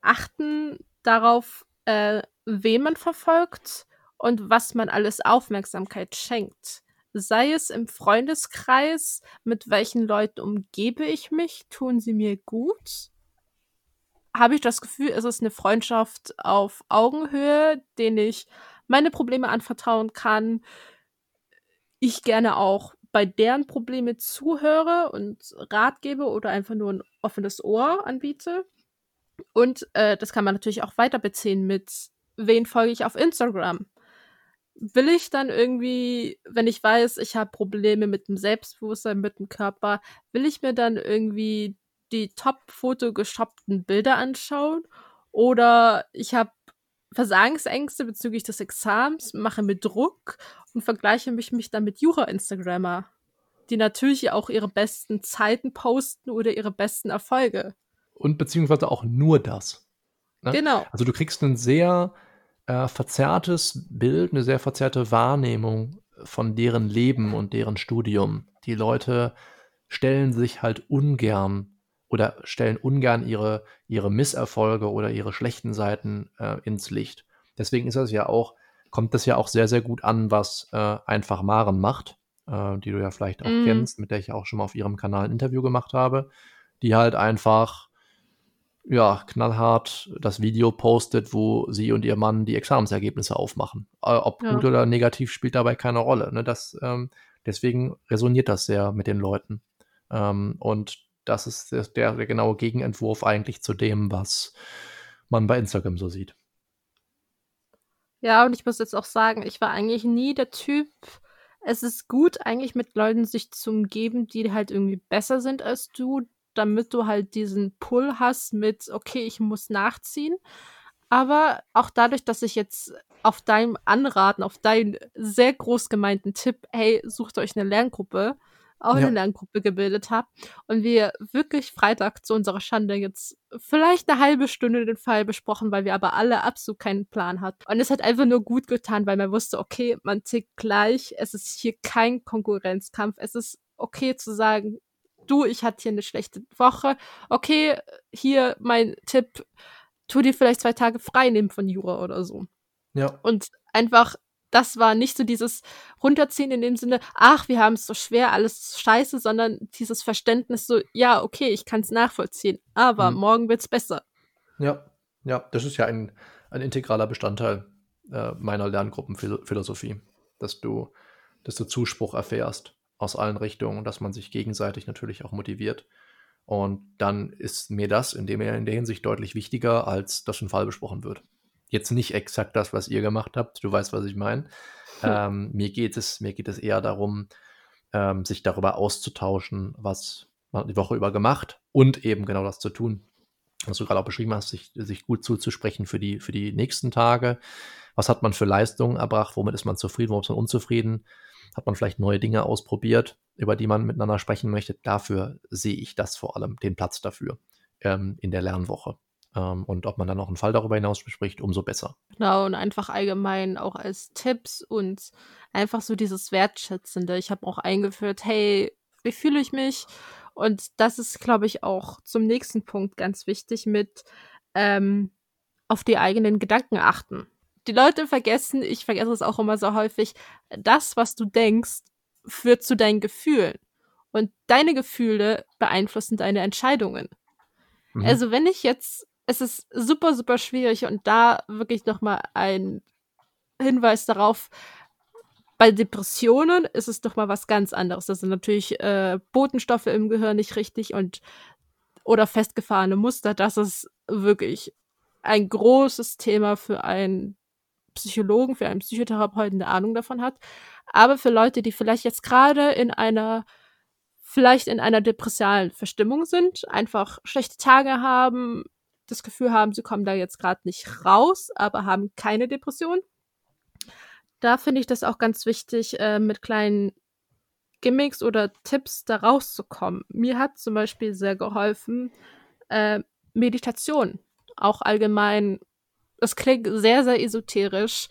achten darauf, äh, wen man verfolgt und was man alles Aufmerksamkeit schenkt. Sei es im Freundeskreis, mit welchen Leuten umgebe ich mich, tun sie mir gut? Habe ich das Gefühl, es ist eine Freundschaft auf Augenhöhe, denen ich meine Probleme anvertrauen kann, ich gerne auch bei deren Probleme zuhöre und Rat gebe oder einfach nur ein offenes Ohr anbiete. Und äh, das kann man natürlich auch weiter beziehen mit, wen folge ich auf Instagram? Will ich dann irgendwie, wenn ich weiß, ich habe Probleme mit dem Selbstbewusstsein, mit dem Körper, will ich mir dann irgendwie die top fotogeshoppten Bilder anschauen? Oder ich habe Versagensängste bezüglich des Examens, mache mir Druck und vergleiche mich, mich dann mit Jura-Instagrammer, die natürlich auch ihre besten Zeiten posten oder ihre besten Erfolge. Und beziehungsweise auch nur das. Ne? Genau. Also du kriegst ein sehr äh, verzerrtes Bild, eine sehr verzerrte Wahrnehmung von deren Leben und deren Studium. Die Leute stellen sich halt ungern oder stellen ungern ihre, ihre Misserfolge oder ihre schlechten Seiten äh, ins Licht. Deswegen ist das ja auch, kommt das ja auch sehr, sehr gut an, was äh, einfach Maren macht, äh, die du ja vielleicht auch mm. kennst, mit der ich auch schon mal auf ihrem Kanal ein Interview gemacht habe, die halt einfach ja, knallhart das Video postet, wo sie und ihr Mann die Examensergebnisse aufmachen. Äh, ob ja. gut oder negativ spielt dabei keine Rolle. Ne? Das, ähm, deswegen resoniert das sehr mit den Leuten. Ähm, und das ist der, der genaue Gegenentwurf eigentlich zu dem, was man bei Instagram so sieht. Ja, und ich muss jetzt auch sagen, ich war eigentlich nie der Typ. Es ist gut, eigentlich mit Leuten sich zu umgeben, die halt irgendwie besser sind als du, damit du halt diesen Pull hast mit, okay, ich muss nachziehen. Aber auch dadurch, dass ich jetzt auf deinem Anraten, auf deinen sehr groß gemeinten Tipp, hey, sucht euch eine Lerngruppe, auch ja. eine Lerngruppe gebildet habe und wir wirklich Freitag zu unserer Schande jetzt vielleicht eine halbe Stunde den Fall besprochen, weil wir aber alle absolut keinen Plan hatten. Und es hat einfach nur gut getan, weil man wusste, okay, man tickt gleich, es ist hier kein Konkurrenzkampf, es ist okay zu sagen, du, ich hatte hier eine schlechte Woche, okay, hier mein Tipp, tu dir vielleicht zwei Tage frei nehmen von Jura oder so. Ja. Und einfach das war nicht so dieses Runterziehen in dem Sinne, ach, wir haben es so schwer, alles scheiße, sondern dieses Verständnis so, ja, okay, ich kann es nachvollziehen, aber mhm. morgen wird's besser. Ja, ja, das ist ja ein, ein integraler Bestandteil äh, meiner Lerngruppenphilosophie, dass du, dass du Zuspruch erfährst aus allen Richtungen, dass man sich gegenseitig natürlich auch motiviert. Und dann ist mir das in, dem, in der Hinsicht deutlich wichtiger, als dass ein Fall besprochen wird. Jetzt nicht exakt das, was ihr gemacht habt, du weißt, was ich meine. Hm. Ähm, mir, geht es, mir geht es eher darum, ähm, sich darüber auszutauschen, was man die Woche über gemacht und eben genau das zu tun, was du gerade auch beschrieben hast, sich, sich gut zuzusprechen für die, für die nächsten Tage. Was hat man für Leistungen erbracht? Womit ist man zufrieden? Womit ist man unzufrieden? Hat man vielleicht neue Dinge ausprobiert, über die man miteinander sprechen möchte? Dafür sehe ich das vor allem, den Platz dafür ähm, in der Lernwoche. Ähm, und ob man dann noch einen Fall darüber hinaus bespricht, umso besser. Genau, und einfach allgemein auch als Tipps und einfach so dieses Wertschätzende. Ich habe auch eingeführt, hey, wie fühle ich mich? Und das ist, glaube ich, auch zum nächsten Punkt ganz wichtig mit ähm, auf die eigenen Gedanken achten. Die Leute vergessen, ich vergesse es auch immer so häufig, das, was du denkst, führt zu deinen Gefühlen. Und deine Gefühle beeinflussen deine Entscheidungen. Mhm. Also wenn ich jetzt es ist super, super schwierig und da wirklich nochmal ein Hinweis darauf, bei Depressionen ist es doch mal was ganz anderes. Das sind natürlich äh, Botenstoffe im Gehirn nicht richtig und oder festgefahrene Muster. Das ist wirklich ein großes Thema für einen Psychologen, für einen Psychotherapeuten, der Ahnung davon hat. Aber für Leute, die vielleicht jetzt gerade in einer, vielleicht in einer depressialen Verstimmung sind, einfach schlechte Tage haben, das Gefühl haben, sie kommen da jetzt gerade nicht raus, aber haben keine Depression. Da finde ich das auch ganz wichtig, äh, mit kleinen Gimmicks oder Tipps da rauszukommen. Mir hat zum Beispiel sehr geholfen äh, Meditation. Auch allgemein, das klingt sehr, sehr esoterisch,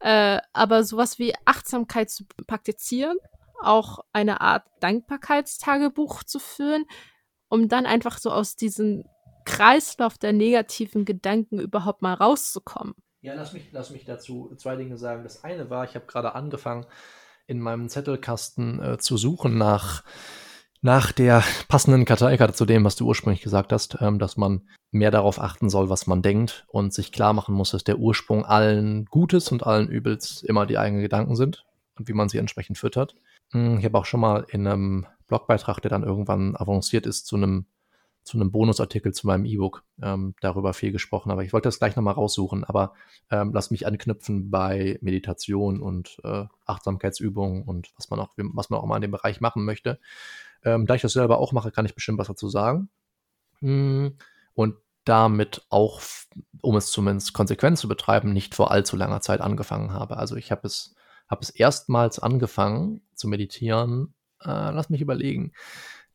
äh, aber sowas wie Achtsamkeit zu praktizieren, auch eine Art Dankbarkeitstagebuch zu führen, um dann einfach so aus diesem Kreislauf der negativen Gedanken überhaupt mal rauszukommen. Ja, lass mich, lass mich dazu zwei Dinge sagen. Das eine war, ich habe gerade angefangen, in meinem Zettelkasten äh, zu suchen nach, nach der passenden Karteikarte zu dem, was du ursprünglich gesagt hast, ähm, dass man mehr darauf achten soll, was man denkt und sich klar machen muss, dass der Ursprung allen Gutes und allen Übels immer die eigenen Gedanken sind und wie man sie entsprechend füttert. Hm, ich habe auch schon mal in einem Blogbeitrag, der dann irgendwann avanciert ist, zu einem zu einem Bonusartikel zu meinem E-Book ähm, darüber viel gesprochen, aber ich wollte das gleich nochmal raussuchen. Aber ähm, lass mich anknüpfen bei Meditation und äh, Achtsamkeitsübungen und was man auch, was man auch mal in dem Bereich machen möchte. Ähm, da ich das selber auch mache, kann ich bestimmt was dazu sagen. Hm, und damit auch, um es zumindest konsequent zu betreiben, nicht vor allzu langer Zeit angefangen habe. Also ich habe es, habe es erstmals angefangen zu meditieren. Äh, lass mich überlegen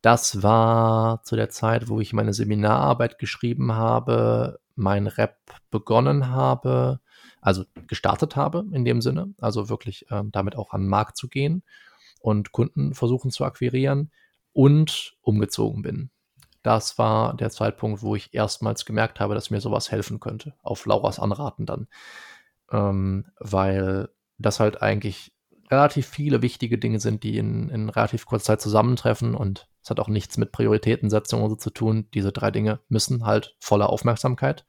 das war zu der Zeit, wo ich meine Seminararbeit geschrieben habe, mein Rap begonnen habe, also gestartet habe in dem Sinne, also wirklich ähm, damit auch an den Markt zu gehen und Kunden versuchen zu akquirieren und umgezogen bin. Das war der Zeitpunkt, wo ich erstmals gemerkt habe, dass mir sowas helfen könnte, auf Lauras Anraten dann, ähm, weil das halt eigentlich relativ viele wichtige Dinge sind, die in, in relativ kurzer Zeit zusammentreffen und es hat auch nichts mit Prioritätensetzung oder so zu tun. Diese drei Dinge müssen halt volle Aufmerksamkeit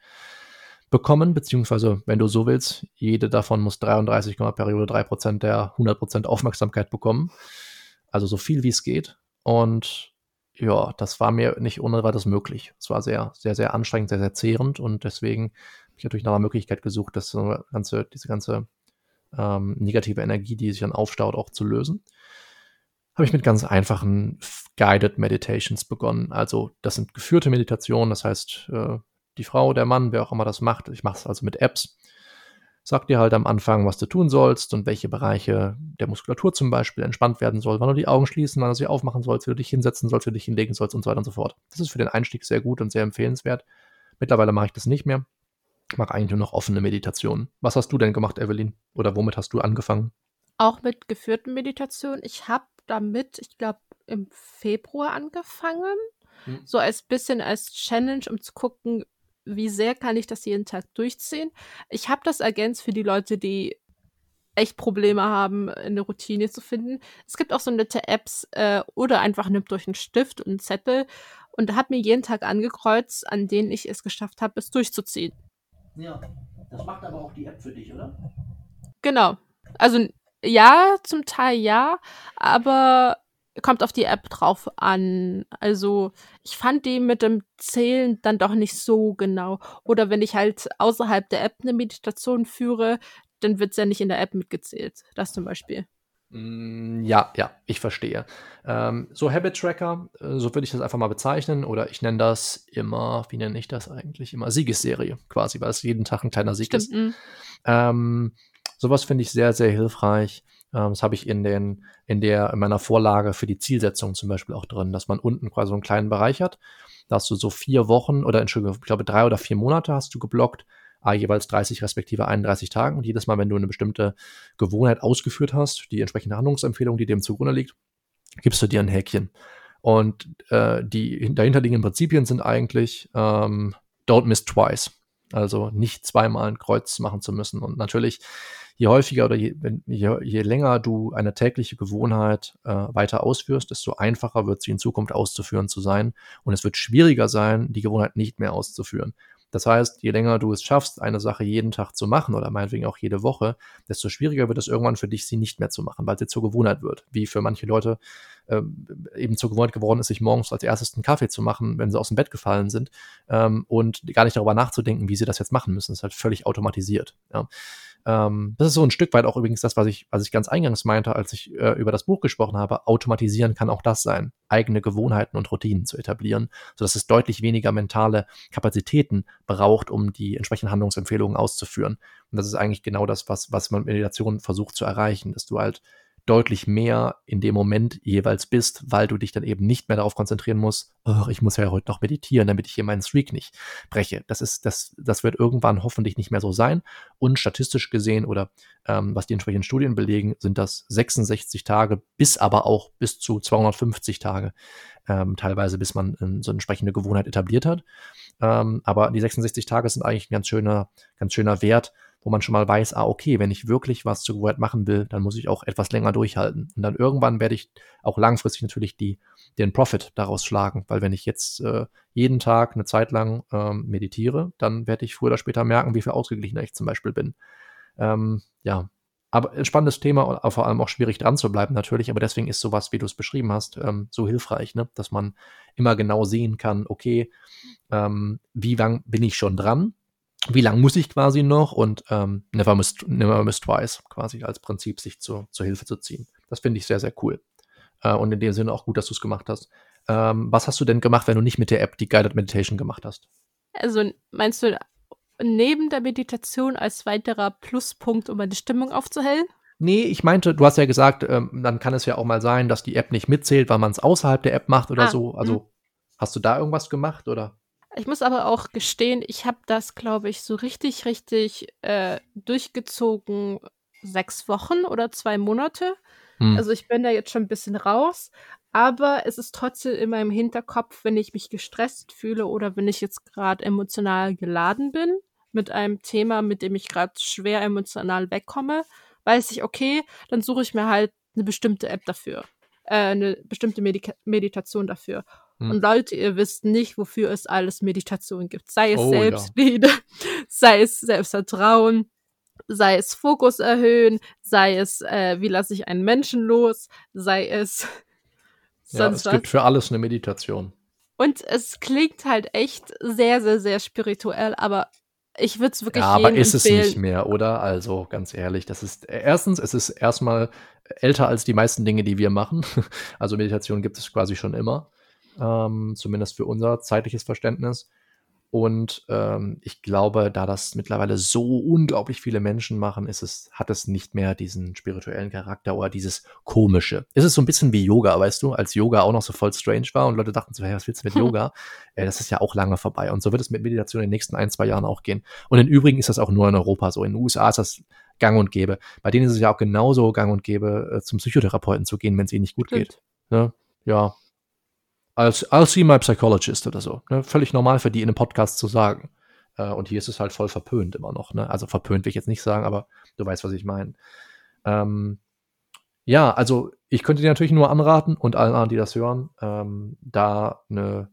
bekommen, beziehungsweise, wenn du so willst, jede davon muss 33, Periode 3% der 100% Aufmerksamkeit bekommen. Also so viel wie es geht. Und ja, das war mir nicht ohne weiteres möglich. Es war sehr, sehr, sehr anstrengend, sehr, sehr zehrend und deswegen habe ich natürlich nach einer Möglichkeit gesucht, das ganze, diese ganze ähm, negative Energie, die sich dann aufstaut, auch zu lösen habe ich mit ganz einfachen Guided Meditations begonnen. Also das sind geführte Meditationen, das heißt, äh, die Frau, der Mann, wer auch immer das macht, ich mache es also mit Apps, sagt dir halt am Anfang, was du tun sollst und welche Bereiche der Muskulatur zum Beispiel entspannt werden soll, wann du die Augen schließen, wann du sie aufmachen sollst, wie du dich hinsetzen sollst, wie du dich hinlegen sollst und so weiter und so fort. Das ist für den Einstieg sehr gut und sehr empfehlenswert. Mittlerweile mache ich das nicht mehr. Ich mache eigentlich nur noch offene Meditationen. Was hast du denn gemacht, Evelyn? Oder womit hast du angefangen? Auch mit geführten Meditationen. Ich habe damit, ich glaube, im Februar angefangen. Hm. So als bisschen als Challenge, um zu gucken, wie sehr kann ich das jeden Tag durchziehen. Ich habe das ergänzt für die Leute, die echt Probleme haben, eine Routine zu finden. Es gibt auch so nette Apps äh, oder einfach nimmt durch einen Stift und einen Zettel und hat mir jeden Tag angekreuzt, an denen ich es geschafft habe, es durchzuziehen. Ja, das macht aber auch die App für dich, oder? Genau. Also ja, zum Teil ja, aber kommt auf die App drauf an. Also ich fand die mit dem Zählen dann doch nicht so genau. Oder wenn ich halt außerhalb der App eine Meditation führe, dann wird es ja nicht in der App mitgezählt. Das zum Beispiel. Mm, ja, ja, ich verstehe. Ähm, so Habit Tracker, äh, so würde ich das einfach mal bezeichnen, oder ich nenne das immer, wie nenne ich das eigentlich? Immer Siegesserie quasi, weil es jeden Tag ein kleiner Sieg Stimmt, ist. Mm. Ähm, Sowas finde ich sehr, sehr hilfreich. Ähm, das habe ich in, den, in, der, in meiner Vorlage für die Zielsetzung zum Beispiel auch drin, dass man unten quasi so einen kleinen Bereich hat. Da hast du so vier Wochen oder Entschuldigung, ich glaube drei oder vier Monate hast du geblockt, jeweils 30 respektive 31 Tagen. Und jedes Mal, wenn du eine bestimmte Gewohnheit ausgeführt hast, die entsprechende Handlungsempfehlung, die dem zugrunde liegt, gibst du dir ein Häkchen. Und äh, die dahinterliegenden Prinzipien sind eigentlich ähm, don't miss twice. Also nicht zweimal ein Kreuz machen zu müssen. Und natürlich je häufiger oder je, je, je länger du eine tägliche Gewohnheit äh, weiter ausführst, desto einfacher wird sie in Zukunft auszuführen zu sein. Und es wird schwieriger sein, die Gewohnheit nicht mehr auszuführen. Das heißt, je länger du es schaffst, eine Sache jeden Tag zu machen oder meinetwegen auch jede Woche, desto schwieriger wird es irgendwann für dich, sie nicht mehr zu machen, weil sie zur Gewohnheit wird. Wie für manche Leute ähm, eben zur Gewohnheit geworden ist, sich morgens als erstes einen Kaffee zu machen, wenn sie aus dem Bett gefallen sind ähm, und gar nicht darüber nachzudenken, wie sie das jetzt machen müssen. Das ist halt völlig automatisiert. Ja. Ähm, das ist so ein Stück weit auch übrigens das, was ich, was ich ganz eingangs meinte, als ich äh, über das Buch gesprochen habe. Automatisieren kann auch das sein, eigene Gewohnheiten und Routinen zu etablieren, sodass es deutlich weniger mentale Kapazitäten braucht, um die entsprechenden Handlungsempfehlungen auszuführen. Und das ist eigentlich genau das, was, was man mit Meditation versucht zu erreichen, dass du halt deutlich mehr in dem Moment jeweils bist, weil du dich dann eben nicht mehr darauf konzentrieren musst, oh, ich muss ja heute noch meditieren, damit ich hier meinen Streak nicht breche. Das ist, das, das wird irgendwann hoffentlich nicht mehr so sein. Und statistisch gesehen oder ähm, was die entsprechenden Studien belegen, sind das 66 Tage bis aber auch bis zu 250 Tage, ähm, teilweise bis man ähm, so eine entsprechende Gewohnheit etabliert hat. Ähm, aber die 66 Tage sind eigentlich ein ganz schöner, ganz schöner Wert, wo man schon mal weiß, ah, okay, wenn ich wirklich was zu Word machen will, dann muss ich auch etwas länger durchhalten. Und dann irgendwann werde ich auch langfristig natürlich die, den Profit daraus schlagen, weil wenn ich jetzt äh, jeden Tag eine Zeit lang ähm, meditiere, dann werde ich früher oder später merken, wie viel ausgeglichener ich zum Beispiel bin. Ähm, ja, aber ein spannendes Thema und vor allem auch schwierig dran zu bleiben natürlich, aber deswegen ist sowas, wie du es beschrieben hast, ähm, so hilfreich, ne? dass man immer genau sehen kann, okay, ähm, wie lang bin ich schon dran wie lang muss ich quasi noch und ähm, never, miss, never miss twice quasi als Prinzip sich zu, zur Hilfe zu ziehen. Das finde ich sehr, sehr cool. Äh, und in dem Sinne auch gut, dass du es gemacht hast. Ähm, was hast du denn gemacht, wenn du nicht mit der App die Guided Meditation gemacht hast? Also meinst du neben der Meditation als weiterer Pluspunkt, um meine Stimmung aufzuhellen? Nee, ich meinte, du hast ja gesagt, ähm, dann kann es ja auch mal sein, dass die App nicht mitzählt, weil man es außerhalb der App macht oder ah, so. Also mh. hast du da irgendwas gemacht oder? Ich muss aber auch gestehen, ich habe das, glaube ich, so richtig, richtig äh, durchgezogen sechs Wochen oder zwei Monate. Hm. Also ich bin da jetzt schon ein bisschen raus, aber es ist trotzdem in meinem Hinterkopf, wenn ich mich gestresst fühle oder wenn ich jetzt gerade emotional geladen bin mit einem Thema, mit dem ich gerade schwer emotional wegkomme, weiß ich, okay, dann suche ich mir halt eine bestimmte App dafür, äh, eine bestimmte Medika Meditation dafür. Hm. Und Leute, ihr wisst nicht, wofür es alles Meditation gibt. Sei es oh, Selbstliebe, ja. sei es Selbstvertrauen, sei es Fokus erhöhen, sei es, äh, wie lasse ich einen Menschen los, sei es. Ja, es was. gibt für alles eine Meditation. Und es klingt halt echt sehr, sehr, sehr spirituell, aber ich würde es wirklich Ja, aber ist empfehlen. es nicht mehr, oder? Also ganz ehrlich, das ist erstens, es ist erstmal älter als die meisten Dinge, die wir machen. Also Meditation gibt es quasi schon immer ähm, zumindest für unser zeitliches Verständnis. Und ähm, ich glaube, da das mittlerweile so unglaublich viele Menschen machen, ist es, hat es nicht mehr diesen spirituellen Charakter oder dieses Komische. Es ist so ein bisschen wie Yoga, weißt du, als Yoga auch noch so voll strange war und Leute dachten so, hey, was willst du mit Yoga? äh, das ist ja auch lange vorbei. Und so wird es mit Meditation in den nächsten ein, zwei Jahren auch gehen. Und im Übrigen ist das auch nur in Europa so. In den USA ist das gang und gäbe. Bei denen ist es ja auch genauso gang und gäbe, äh, zum Psychotherapeuten zu gehen, wenn es ihnen nicht gut Stimmt. geht. Ne? Ja, als I'll see my psychologist oder so. Ne? Völlig normal für die in einem Podcast zu sagen. Äh, und hier ist es halt voll verpönt immer noch. Ne? Also verpönt will ich jetzt nicht sagen, aber du weißt, was ich meine. Ähm, ja, also ich könnte dir natürlich nur anraten und allen anderen, die das hören, ähm, da eine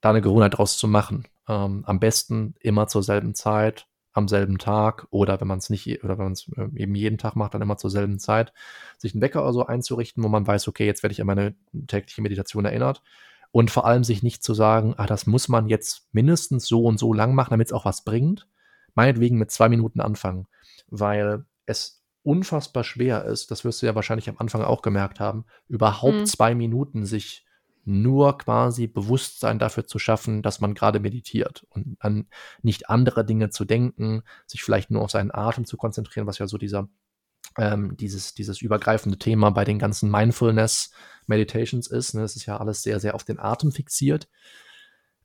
da eine Gewohnheit draus zu machen. Ähm, am besten immer zur selben Zeit, am selben Tag oder wenn man es nicht, oder wenn man es äh, eben jeden Tag macht, dann immer zur selben Zeit, sich einen Wecker oder so einzurichten, wo man weiß, okay, jetzt werde ich an meine tägliche Meditation erinnert. Und vor allem sich nicht zu sagen, ah, das muss man jetzt mindestens so und so lang machen, damit es auch was bringt. Meinetwegen mit zwei Minuten anfangen, weil es unfassbar schwer ist, das wirst du ja wahrscheinlich am Anfang auch gemerkt haben, überhaupt mhm. zwei Minuten sich nur quasi Bewusstsein dafür zu schaffen, dass man gerade meditiert und an nicht andere Dinge zu denken, sich vielleicht nur auf seinen Atem zu konzentrieren, was ja so dieser ähm, dieses, dieses übergreifende Thema bei den ganzen Mindfulness Meditations ist. Ne? Das ist ja alles sehr, sehr auf den Atem fixiert.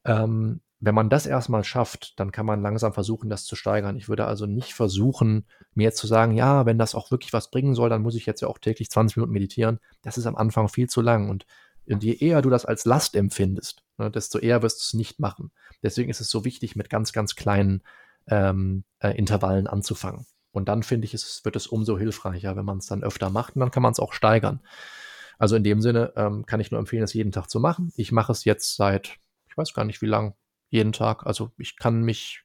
Ähm, wenn man das erstmal schafft, dann kann man langsam versuchen, das zu steigern. Ich würde also nicht versuchen, mir jetzt zu sagen, ja, wenn das auch wirklich was bringen soll, dann muss ich jetzt ja auch täglich 20 Minuten meditieren. Das ist am Anfang viel zu lang. Und und je eher du das als Last empfindest, ne, desto eher wirst du es nicht machen. Deswegen ist es so wichtig, mit ganz, ganz kleinen ähm, äh, Intervallen anzufangen. Und dann finde ich, es wird es umso hilfreicher, wenn man es dann öfter macht und dann kann man es auch steigern. Also in dem Sinne ähm, kann ich nur empfehlen, es jeden Tag zu machen. Ich mache es jetzt seit, ich weiß gar nicht wie lang, jeden Tag. Also ich kann mich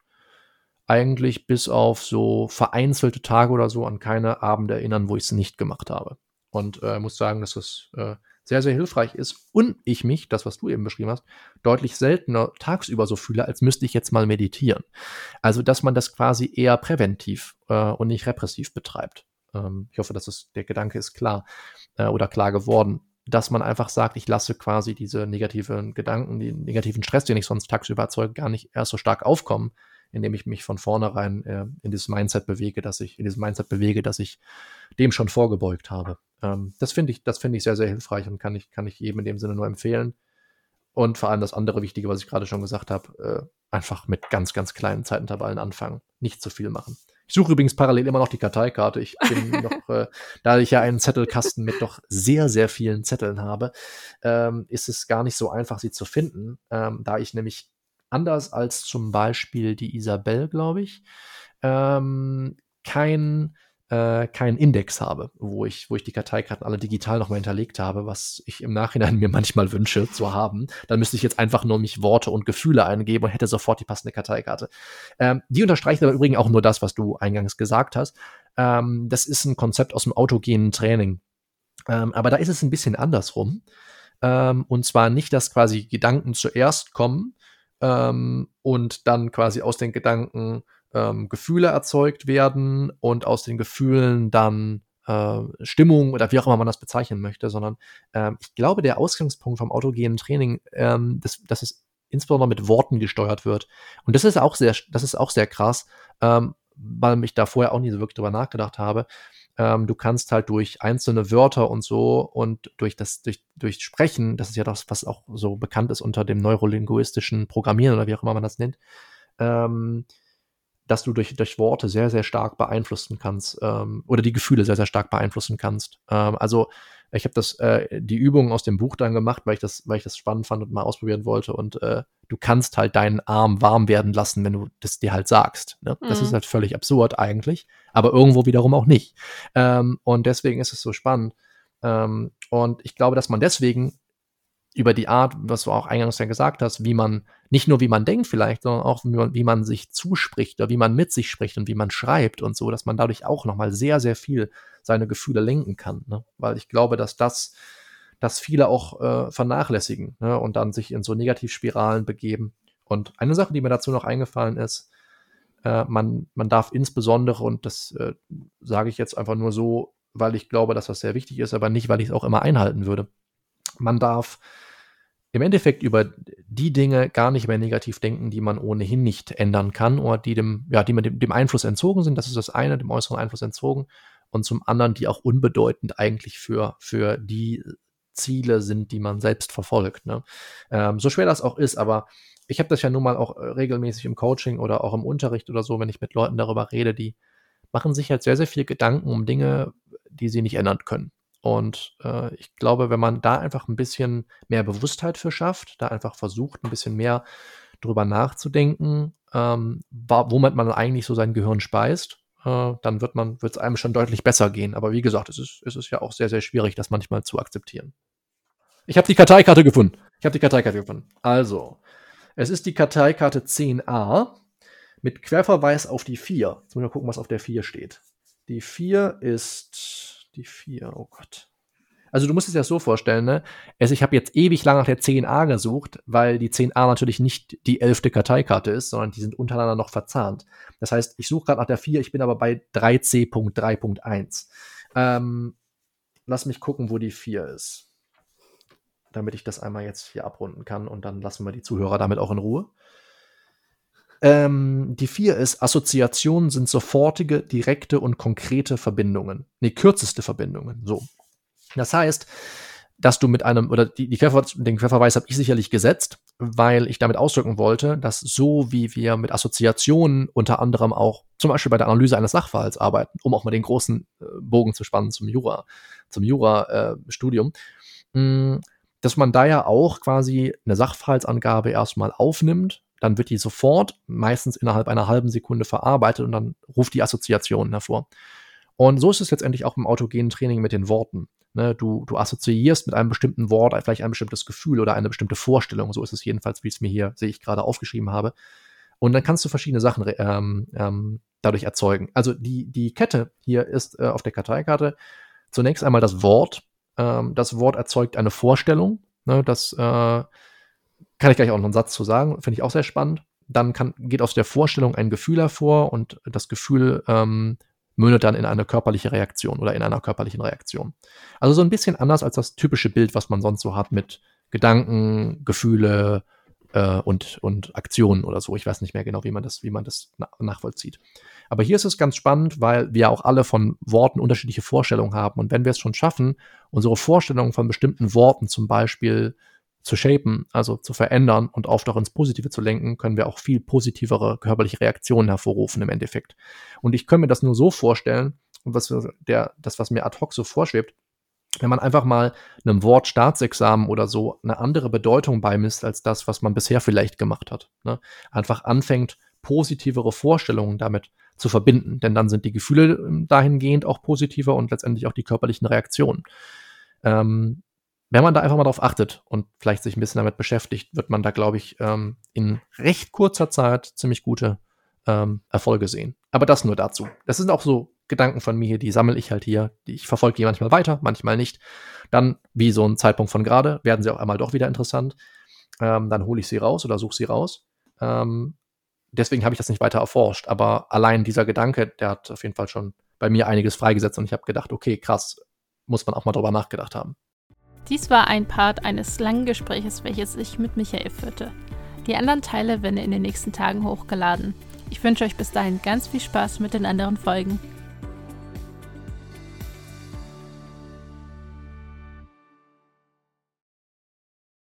eigentlich bis auf so vereinzelte Tage oder so an keine Abende erinnern, wo ich es nicht gemacht habe. Und äh, muss sagen, dass es äh, sehr, sehr hilfreich ist und ich mich, das, was du eben beschrieben hast, deutlich seltener tagsüber so fühle, als müsste ich jetzt mal meditieren. Also, dass man das quasi eher präventiv äh, und nicht repressiv betreibt. Ähm, ich hoffe, dass es, der Gedanke ist klar äh, oder klar geworden, dass man einfach sagt, ich lasse quasi diese negativen Gedanken, den negativen Stress, den ich sonst tagsüber erzeuge, gar nicht erst so stark aufkommen, indem ich mich von vornherein äh, in dieses Mindset bewege, dass ich in diesem Mindset bewege, dass ich dem schon vorgebeugt habe. Ähm, das finde ich, das finde ich sehr, sehr hilfreich und kann ich, kann ich jedem in dem Sinne nur empfehlen. Und vor allem das andere Wichtige, was ich gerade schon gesagt habe, äh, einfach mit ganz, ganz kleinen Zeitintervallen anfangen. Nicht zu viel machen. Ich suche übrigens parallel immer noch die Karteikarte. Ich bin noch, äh, da ich ja einen Zettelkasten mit doch sehr, sehr vielen Zetteln habe, ähm, ist es gar nicht so einfach, sie zu finden, ähm, da ich nämlich anders als zum Beispiel die Isabel, glaube ich, ähm, kein äh, keinen Index habe, wo ich, wo ich die Karteikarten alle digital nochmal hinterlegt habe, was ich im Nachhinein mir manchmal wünsche zu haben. Dann müsste ich jetzt einfach nur mich Worte und Gefühle eingeben und hätte sofort die passende Karteikarte. Ähm, die unterstreicht aber übrigens auch nur das, was du eingangs gesagt hast. Ähm, das ist ein Konzept aus dem autogenen Training. Ähm, aber da ist es ein bisschen andersrum. Ähm, und zwar nicht, dass quasi Gedanken zuerst kommen ähm, und dann quasi aus den Gedanken ähm, Gefühle erzeugt werden und aus den Gefühlen dann äh, Stimmung oder wie auch immer man das bezeichnen möchte, sondern ähm, ich glaube, der Ausgangspunkt vom autogenen Training, ähm, das, dass es insbesondere mit Worten gesteuert wird. Und das ist auch sehr, das ist auch sehr krass, ähm, weil ich da vorher auch nie so wirklich drüber nachgedacht habe. Ähm, du kannst halt durch einzelne Wörter und so und durch das, durch, durch Sprechen, das ist ja das, was auch so bekannt ist unter dem neurolinguistischen Programmieren oder wie auch immer man das nennt, ähm, dass du durch, durch Worte sehr, sehr stark beeinflussen kannst ähm, oder die Gefühle sehr, sehr stark beeinflussen kannst. Ähm, also ich habe das äh, die Übungen aus dem Buch dann gemacht, weil ich das, weil ich das spannend fand und mal ausprobieren wollte. Und äh, du kannst halt deinen Arm warm werden lassen, wenn du das dir halt sagst. Ne? Mhm. Das ist mhm. halt völlig absurd eigentlich, aber irgendwo wiederum auch nicht. Ähm, und deswegen ist es so spannend. Ähm, und ich glaube, dass man deswegen über die Art, was du auch eingangs ja gesagt hast, wie man, nicht nur wie man denkt vielleicht, sondern auch wie man, wie man sich zuspricht oder wie man mit sich spricht und wie man schreibt und so, dass man dadurch auch nochmal sehr, sehr viel seine Gefühle lenken kann. Ne? Weil ich glaube, dass das, dass viele auch äh, vernachlässigen ne? und dann sich in so Negativspiralen begeben. Und eine Sache, die mir dazu noch eingefallen ist, äh, man, man darf insbesondere, und das äh, sage ich jetzt einfach nur so, weil ich glaube, dass das sehr wichtig ist, aber nicht, weil ich es auch immer einhalten würde. Man darf im Endeffekt über die Dinge gar nicht mehr negativ denken, die man ohnehin nicht ändern kann oder die dem, ja, die man dem, dem Einfluss entzogen sind. Das ist das eine, dem äußeren Einfluss entzogen. Und zum anderen, die auch unbedeutend eigentlich für, für die Ziele sind, die man selbst verfolgt. Ne? Ähm, so schwer das auch ist, aber ich habe das ja nun mal auch äh, regelmäßig im Coaching oder auch im Unterricht oder so, wenn ich mit Leuten darüber rede, die machen sich halt sehr, sehr viel Gedanken um Dinge, die sie nicht ändern können. Und äh, ich glaube, wenn man da einfach ein bisschen mehr Bewusstheit für schafft, da einfach versucht, ein bisschen mehr drüber nachzudenken, ähm, womit man eigentlich so sein Gehirn speist, äh, dann wird man, wird es einem schon deutlich besser gehen. Aber wie gesagt, es ist, es ist ja auch sehr, sehr schwierig, das manchmal zu akzeptieren. Ich habe die Karteikarte gefunden. Ich habe die Karteikarte gefunden. Also, es ist die Karteikarte 10a mit Querverweis auf die 4. Jetzt müssen wir gucken, was auf der 4 steht. Die 4 ist die 4, oh Gott. Also du musst es dir das so vorstellen, ne? Also ich habe jetzt ewig lang nach der 10a gesucht, weil die 10a natürlich nicht die elfte Karteikarte ist, sondern die sind untereinander noch verzahnt. Das heißt, ich suche gerade nach der 4, ich bin aber bei 3c.3.1. Ähm, lass mich gucken, wo die 4 ist. Damit ich das einmal jetzt hier abrunden kann und dann lassen wir die Zuhörer damit auch in Ruhe. Ähm, die vier ist, Assoziationen sind sofortige, direkte und konkrete Verbindungen. Nee, kürzeste Verbindungen. So. Das heißt, dass du mit einem, oder die, die Querver den Querverweis habe ich sicherlich gesetzt, weil ich damit ausdrücken wollte, dass so wie wir mit Assoziationen unter anderem auch zum Beispiel bei der Analyse eines Sachverhalts arbeiten, um auch mal den großen äh, Bogen zu spannen zum Jura, zum Jura-Studium, äh, dass man da ja auch quasi eine Sachverhaltsangabe erstmal aufnimmt, dann wird die sofort, meistens innerhalb einer halben Sekunde verarbeitet und dann ruft die Assoziationen hervor. Und so ist es letztendlich auch im autogenen Training mit den Worten. Ne, du, du assoziierst mit einem bestimmten Wort vielleicht ein bestimmtes Gefühl oder eine bestimmte Vorstellung. So ist es jedenfalls, wie ich es mir hier, sehe ich gerade, aufgeschrieben habe. Und dann kannst du verschiedene Sachen ähm, ähm, dadurch erzeugen. Also die, die Kette hier ist äh, auf der Karteikarte zunächst einmal das Wort, ähm, das Wort erzeugt eine Vorstellung. Ne, das äh, kann ich gleich auch noch einen Satz zu sagen, finde ich auch sehr spannend. Dann kann, geht aus der Vorstellung ein Gefühl hervor und das Gefühl ähm, mündet dann in eine körperliche Reaktion oder in einer körperlichen Reaktion. Also so ein bisschen anders als das typische Bild, was man sonst so hat mit Gedanken, Gefühle äh, und, und Aktionen oder so. Ich weiß nicht mehr genau, wie man das, wie man das na nachvollzieht. Aber hier ist es ganz spannend, weil wir auch alle von Worten unterschiedliche Vorstellungen haben. Und wenn wir es schon schaffen, unsere Vorstellungen von bestimmten Worten zum Beispiel zu shapen, also zu verändern und oft auch ins Positive zu lenken, können wir auch viel positivere körperliche Reaktionen hervorrufen im Endeffekt. Und ich kann mir das nur so vorstellen, und was der, das, was mir ad hoc so vorschwebt, wenn man einfach mal einem Wort Staatsexamen oder so eine andere Bedeutung beimisst als das, was man bisher vielleicht gemacht hat. Ne? Einfach anfängt, positivere Vorstellungen damit zu verbinden, denn dann sind die Gefühle ähm, dahingehend auch positiver und letztendlich auch die körperlichen Reaktionen. Ähm, wenn man da einfach mal drauf achtet und vielleicht sich ein bisschen damit beschäftigt, wird man da, glaube ich, ähm, in recht kurzer Zeit ziemlich gute ähm, Erfolge sehen. Aber das nur dazu. Das sind auch so Gedanken von mir, die sammle ich halt hier. Die, ich verfolge die manchmal weiter, manchmal nicht. Dann, wie so ein Zeitpunkt von gerade, werden sie auch einmal doch wieder interessant. Ähm, dann hole ich sie raus oder suche sie raus. Ähm, deswegen habe ich das nicht weiter erforscht. Aber allein dieser Gedanke, der hat auf jeden Fall schon bei mir einiges freigesetzt und ich habe gedacht, okay, krass, muss man auch mal drüber nachgedacht haben. Dies war ein Part eines langen Gespräches, welches ich mit Michael führte. Die anderen Teile werden in den nächsten Tagen hochgeladen. Ich wünsche euch bis dahin ganz viel Spaß mit den anderen Folgen.